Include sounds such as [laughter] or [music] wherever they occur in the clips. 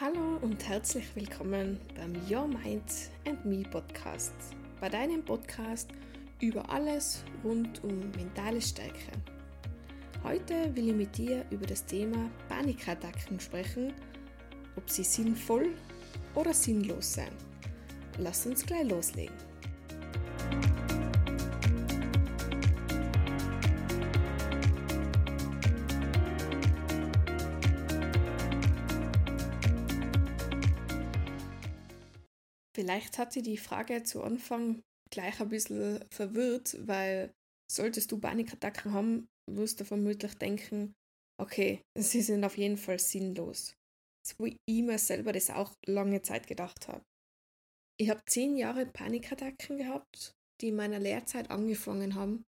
Hallo und herzlich willkommen beim Your Mind and Me Podcast, bei deinem Podcast über alles rund um mentale Stärke. Heute will ich mit dir über das Thema Panikattacken sprechen, ob sie sinnvoll oder sinnlos sind. Lass uns gleich loslegen. Vielleicht hat sie die Frage zu Anfang gleich ein bisschen verwirrt, weil solltest du Panikattacken haben, wirst du vermutlich denken, okay, sie sind auf jeden Fall sinnlos. So wie ich mir selber das auch lange Zeit gedacht habe. Ich habe zehn Jahre Panikattacken gehabt, die in meiner Lehrzeit angefangen haben.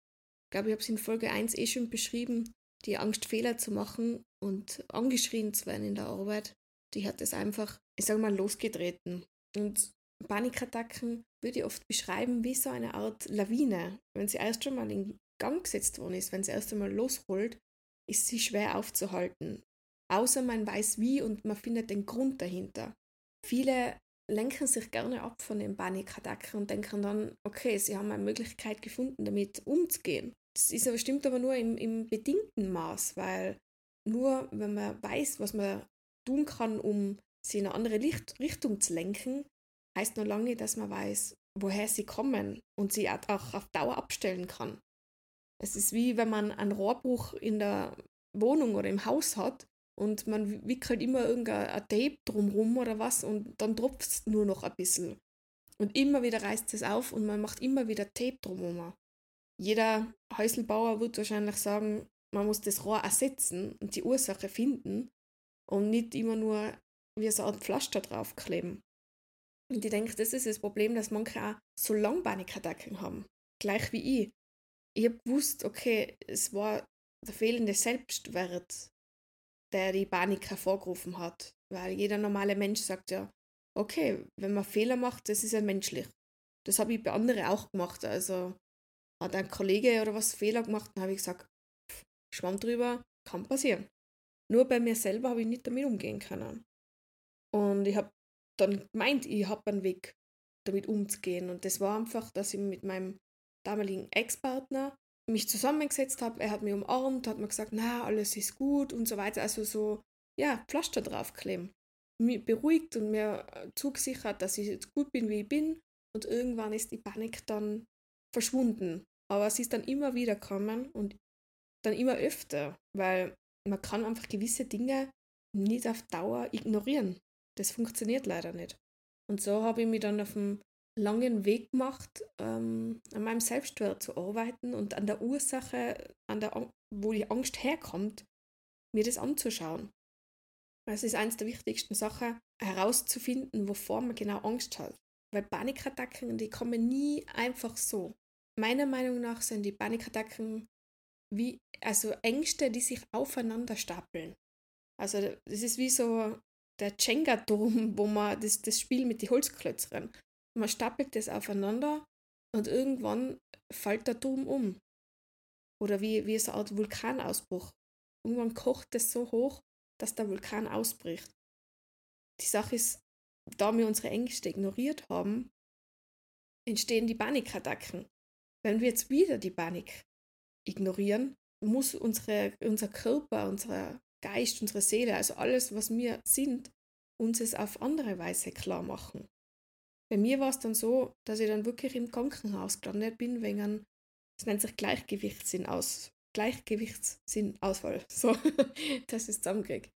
Ich glaube, ich habe es in Folge 1 eh schon beschrieben, die Angst, Fehler zu machen und angeschrien zu werden in der Arbeit. Die hat es einfach, ich sage mal, losgetreten. Und Panikattacken würde ich oft beschreiben wie so eine Art Lawine. Wenn sie erst schon mal in Gang gesetzt worden ist, wenn sie erst einmal losholt, ist sie schwer aufzuhalten. Außer man weiß wie und man findet den Grund dahinter. Viele lenken sich gerne ab von den Panikattacken und denken dann, okay, sie haben eine Möglichkeit gefunden, damit umzugehen. Das ist aber, stimmt aber nur im, im bedingten Maß, weil nur wenn man weiß, was man tun kann, um sie in eine andere Licht Richtung zu lenken, heißt noch lange nicht, dass man weiß, woher sie kommen und sie auch auf Dauer abstellen kann. Es ist wie wenn man einen Rohrbruch in der Wohnung oder im Haus hat und man wickelt immer irgendein Tape drumrum oder was und dann tropft es nur noch ein bisschen. Und immer wieder reißt es auf und man macht immer wieder Tape drumherum. Jeder Häuselbauer wird wahrscheinlich sagen, man muss das Rohr ersetzen und die Ursache finden und nicht immer nur wie so Art Pflaster draufkleben. Und ich denke, das ist das Problem, dass manche auch so lange Panikattacken haben. Gleich wie ich. Ich habe gewusst, okay, es war der fehlende Selbstwert, der die Panik hervorgerufen hat. Weil jeder normale Mensch sagt ja, okay, wenn man Fehler macht, das ist ja menschlich. Das habe ich bei anderen auch gemacht. Also hat ein Kollege oder was Fehler gemacht, dann habe ich gesagt, pff, schwamm drüber, kann passieren. Nur bei mir selber habe ich nicht damit umgehen können. Und ich habe dann meint, ich habe einen Weg, damit umzugehen. Und das war einfach, dass ich mit meinem damaligen Ex-Partner mich zusammengesetzt habe. Er hat mich umarmt, hat mir gesagt, na, alles ist gut und so weiter. Also so, ja, Pflaster draufkleben. Mich beruhigt und mir zugesichert, dass ich jetzt gut bin, wie ich bin. Und irgendwann ist die Panik dann verschwunden. Aber sie ist dann immer wieder gekommen und dann immer öfter, weil man kann einfach gewisse Dinge nicht auf Dauer ignorieren. Das funktioniert leider nicht. Und so habe ich mich dann auf einen langen Weg gemacht, ähm, an meinem Selbstwert zu arbeiten und an der Ursache, an der, wo die Angst herkommt, mir das anzuschauen. Es ist eines der wichtigsten Sachen, herauszufinden, wovor man genau Angst hat. Weil Panikattacken, die kommen nie einfach so. Meiner Meinung nach sind die Panikattacken wie, also Ängste, die sich aufeinander stapeln. Also das ist wie so der Jenga-Turm, wo man das, das Spiel mit den Holzklötzchen, man stapelt das aufeinander und irgendwann fällt der Turm um. Oder wie, wie so eine Art Vulkanausbruch. Irgendwann kocht es so hoch, dass der Vulkan ausbricht. Die Sache ist, da wir unsere Ängste ignoriert haben, entstehen die Panikattacken. Wenn wir jetzt wieder die Panik ignorieren, muss unsere, unser Körper, unser Geist, unsere Seele, also alles, was wir sind, uns es auf andere Weise klar machen. Bei mir war es dann so, dass ich dann wirklich im Krankenhaus gelandet bin, wegen es nennt sich Gleichgewichtssinn aus. Gleichgewichtssinn-Ausfall. [laughs] So, das ist zusammengekriegt.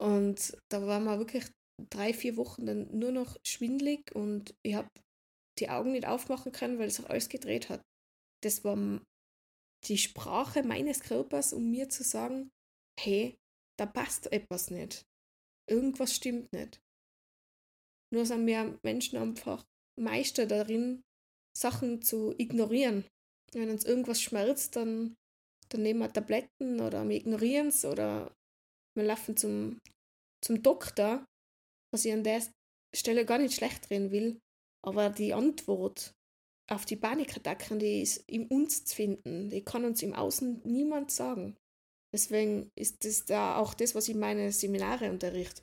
Und da war man wirklich drei, vier Wochen dann nur noch schwindlig und ich habe die Augen nicht aufmachen können, weil sich alles gedreht hat. Das war die Sprache meines Körpers, um mir zu sagen, hey, da passt etwas nicht. Irgendwas stimmt nicht. Nur sind wir Menschen einfach Meister darin, Sachen zu ignorieren. Wenn uns irgendwas schmerzt, dann, dann nehmen wir Tabletten oder wir ignorieren es oder wir laufen zum, zum Doktor, was ich an der Stelle gar nicht schlecht drehen will. Aber die Antwort auf die Panikattacken, die ist in uns zu finden. Die kann uns im Außen niemand sagen. Deswegen ist das da auch das, was ich meine Seminare unterrichte.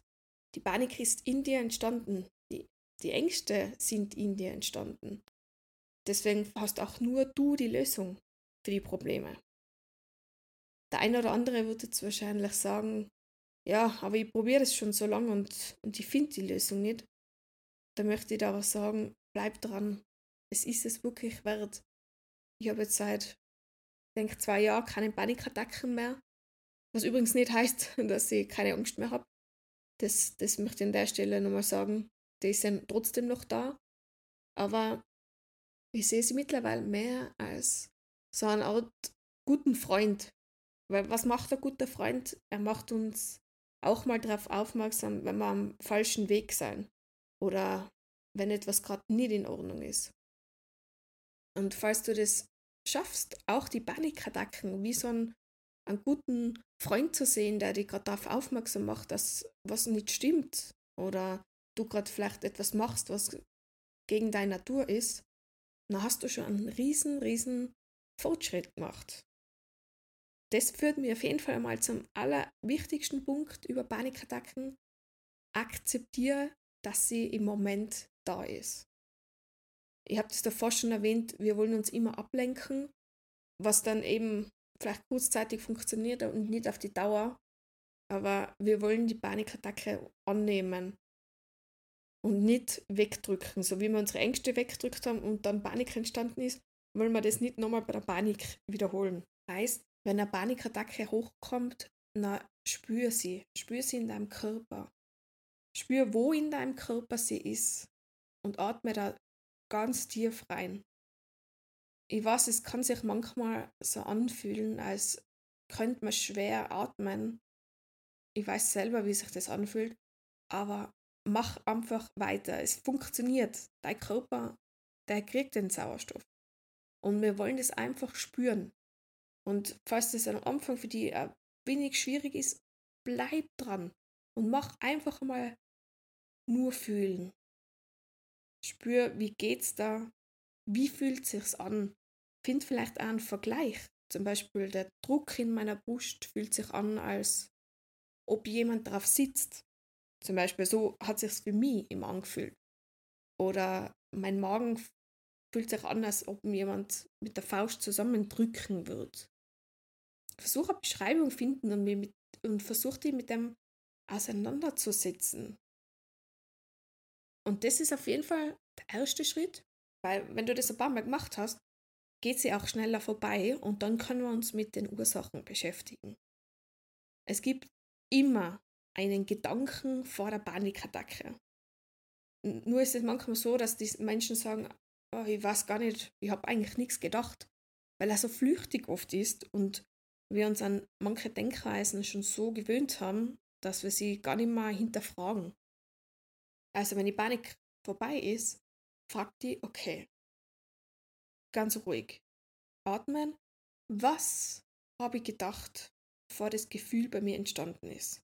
Die Panik ist in dir entstanden. Die, die Ängste sind in dir entstanden. Deswegen hast auch nur du die Lösung für die Probleme. Der eine oder andere wird jetzt wahrscheinlich sagen, ja, aber ich probiere es schon so lange und, und ich finde die Lösung nicht. Da möchte ich aber sagen, bleib dran. Es ist es wirklich wert. Ich habe jetzt seit, denke zwei Jahren keine Panikattacken mehr. Was übrigens nicht heißt, [laughs] dass ich keine Angst mehr habe. Das, das möchte ich an der Stelle nochmal sagen. Die sind trotzdem noch da. Aber ich sehe sie mittlerweile mehr als so eine Art guten Freund. Weil was macht ein guter Freund? Er macht uns auch mal darauf aufmerksam, wenn wir am falschen Weg sein oder wenn etwas gerade nicht in Ordnung ist. Und falls du das schaffst, auch die Panikattacken wie so einen, einen guten Freund zu sehen, der dich gerade darauf aufmerksam macht, dass was nicht stimmt oder du gerade vielleicht etwas machst, was gegen deine Natur ist, dann hast du schon einen riesen, riesen Fortschritt gemacht. Das führt mir auf jeden Fall mal zum allerwichtigsten Punkt über Panikattacken. Akzeptiere, dass sie im Moment da ist. Ich habe das davor schon erwähnt, wir wollen uns immer ablenken, was dann eben vielleicht kurzzeitig funktioniert und nicht auf die Dauer. Aber wir wollen die Panikattacke annehmen und nicht wegdrücken. So wie wir unsere Ängste weggedrückt haben und dann Panik entstanden ist, wollen wir das nicht nochmal bei der Panik wiederholen. Heißt, wenn eine Panikattacke hochkommt, na spür sie, spür sie in deinem Körper. Spür, wo in deinem Körper sie ist und atme da ganz tief rein. Ich weiß, es kann sich manchmal so anfühlen, als könnte man schwer atmen. Ich weiß selber, wie sich das anfühlt, aber mach einfach weiter. Es funktioniert. Dein Körper, der kriegt den Sauerstoff. Und wir wollen das einfach spüren. Und falls das am Anfang für dich ein wenig schwierig ist, bleib dran und mach einfach mal nur fühlen. Spür, wie geht's da? Wie fühlt sich's an? Find vielleicht auch einen Vergleich. Zum Beispiel der Druck in meiner Brust fühlt sich an, als ob jemand drauf sitzt. Zum Beispiel so hat sich's für mich immer angefühlt. Oder mein Magen fühlt sich an, als ob mir jemand mit der Faust zusammendrücken wird. Versuche eine Beschreibung finden und, und versuche die mit dem auseinanderzusetzen. Und das ist auf jeden Fall der erste Schritt, weil wenn du das ein paar Mal gemacht hast, geht sie auch schneller vorbei und dann können wir uns mit den Ursachen beschäftigen. Es gibt immer einen Gedanken vor der Panikattacke. Nur ist es manchmal so, dass die Menschen sagen, oh, ich weiß gar nicht, ich habe eigentlich nichts gedacht, weil er so flüchtig oft ist und wir uns an manche Denkweisen schon so gewöhnt haben, dass wir sie gar nicht mehr hinterfragen. Also wenn die Panik vorbei ist, fragt die, okay, ganz ruhig, atmen, was habe ich gedacht, bevor das Gefühl bei mir entstanden ist?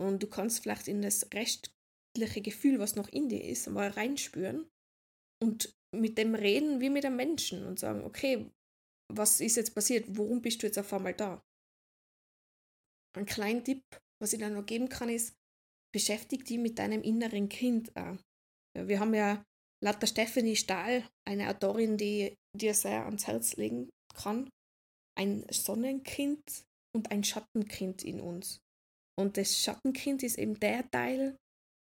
Und du kannst vielleicht in das restliche Gefühl, was noch in dir ist, mal reinspüren und mit dem reden wie mit einem Menschen und sagen, okay, was ist jetzt passiert? Warum bist du jetzt auf einmal da? Ein kleiner Tipp, was ich dann noch geben kann, ist, beschäftige dich mit deinem inneren Kind. Wir haben ja laut der Stephanie Stahl, eine Autorin, die dir sehr ans Herz legen kann, ein Sonnenkind und ein Schattenkind in uns. Und das Schattenkind ist eben der Teil,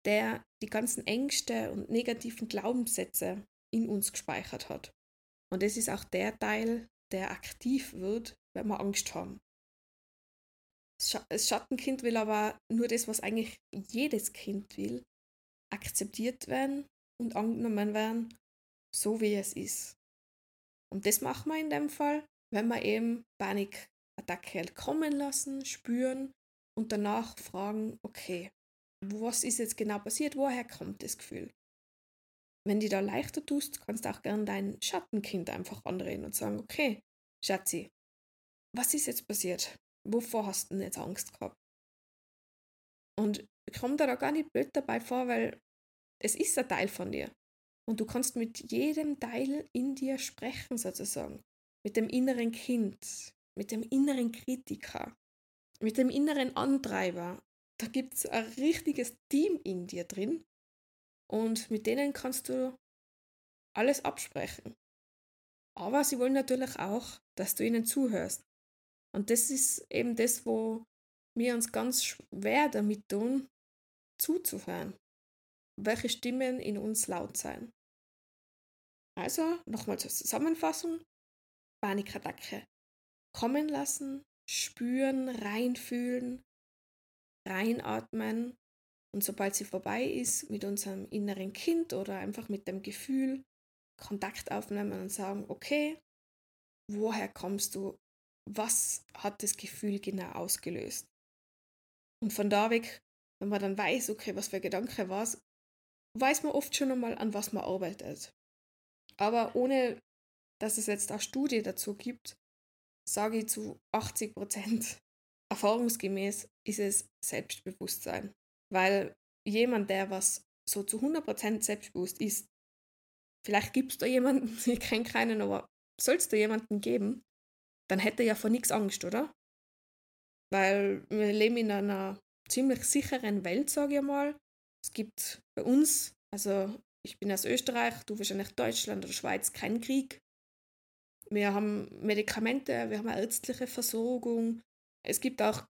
der die ganzen Ängste und negativen Glaubenssätze in uns gespeichert hat. Und das ist auch der Teil, der aktiv wird, wenn wir Angst haben. Das Schattenkind will aber nur das, was eigentlich jedes Kind will, akzeptiert werden und angenommen werden, so wie es ist. Und das machen wir in dem Fall, wenn wir eben Panikattacke kommen lassen, spüren und danach fragen, okay, was ist jetzt genau passiert, woher kommt das Gefühl? Wenn du da leichter tust, kannst du auch gerne dein Schattenkind einfach anreden und sagen, okay, Schatzi, was ist jetzt passiert? Wovor hast du denn jetzt Angst gehabt? Und komm da gar nicht blöd dabei vor, weil es ist ein Teil von dir. Und du kannst mit jedem Teil in dir sprechen, sozusagen. Mit dem inneren Kind, mit dem inneren Kritiker, mit dem inneren Antreiber. da gibt es ein richtiges Team in dir drin und mit denen kannst du alles absprechen. Aber sie wollen natürlich auch, dass du ihnen zuhörst. Und das ist eben das, wo wir uns ganz schwer damit tun, zuzuhören. Welche Stimmen in uns laut sein. Also, nochmal zur Zusammenfassung. Panikattacke. Kommen lassen, spüren, reinfühlen, reinatmen und sobald sie vorbei ist, mit unserem inneren Kind oder einfach mit dem Gefühl Kontakt aufnehmen und sagen, okay, woher kommst du? Was hat das Gefühl genau ausgelöst? Und von da weg, wenn man dann weiß, okay, was für Gedanke war es, weiß man oft schon einmal, an was man arbeitet. Aber ohne, dass es jetzt eine Studie dazu gibt, sage ich zu 80 Prozent [laughs] erfahrungsgemäß ist es Selbstbewusstsein. Weil jemand, der was so zu 100 Prozent selbstbewusst ist, vielleicht gibt es da jemanden, [laughs] ich kenne keinen, aber soll es da jemanden geben, dann hätte er ja vor nichts Angst, oder? Weil wir leben in einer ziemlich sicheren Welt, sage ich mal. Es gibt bei uns, also ich bin aus Österreich, du wahrscheinlich Deutschland oder Schweiz, keinen Krieg. Wir haben Medikamente, wir haben eine ärztliche Versorgung. Es gibt auch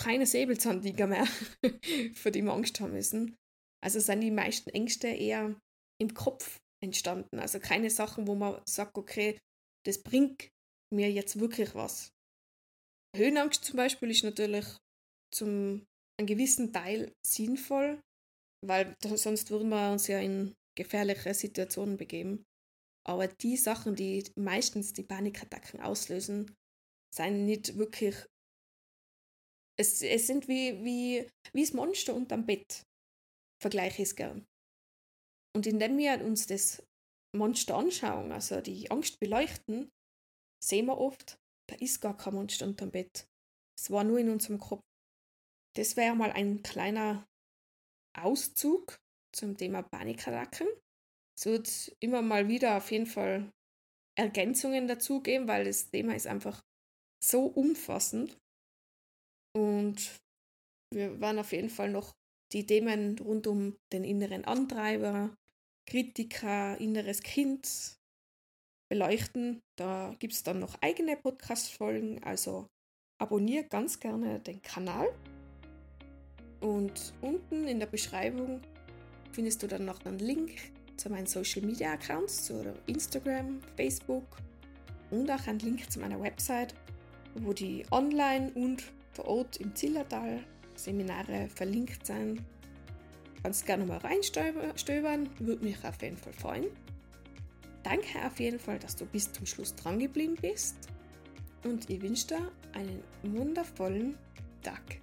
keine Säbelzahntiger mehr, [laughs] für die wir Angst haben müssen. Also sind die meisten Ängste eher im Kopf entstanden. Also keine Sachen, wo man sagt, okay, das bringt mir jetzt wirklich was. Höhenangst zum Beispiel ist natürlich zum einem gewissen Teil sinnvoll, weil sonst würden wir uns ja in gefährliche Situationen begeben. Aber die Sachen, die meistens die Panikattacken auslösen, sind nicht wirklich. Es, es sind wie, wie, wie das Monster unterm Bett. Vergleiche ich es gern. Und indem wir uns das Monster anschauen, also die Angst beleuchten, sehen wir oft, da ist gar kein Monster unterm Bett. Es war nur in unserem Kopf. Das wäre mal ein kleiner Auszug zum Thema Panikattacken. Es wird immer mal wieder auf jeden Fall Ergänzungen dazugeben, weil das Thema ist einfach so umfassend. Und wir werden auf jeden Fall noch die Themen rund um den inneren Antreiber, Kritiker, inneres Kind beleuchten. Da gibt es dann noch eigene Podcast-Folgen, also abonniere ganz gerne den Kanal. Und unten in der Beschreibung findest du dann noch einen Link zu meinen Social Media Accounts, zu Instagram, Facebook und auch einen Link zu meiner Website, wo die online und vor Ort im Zillertal Seminare verlinkt sind. Kannst gerne mal reinstöbern, würde mich auf jeden Fall freuen. Danke auf jeden Fall, dass du bis zum Schluss dran geblieben bist und ich wünsche dir einen wundervollen Tag.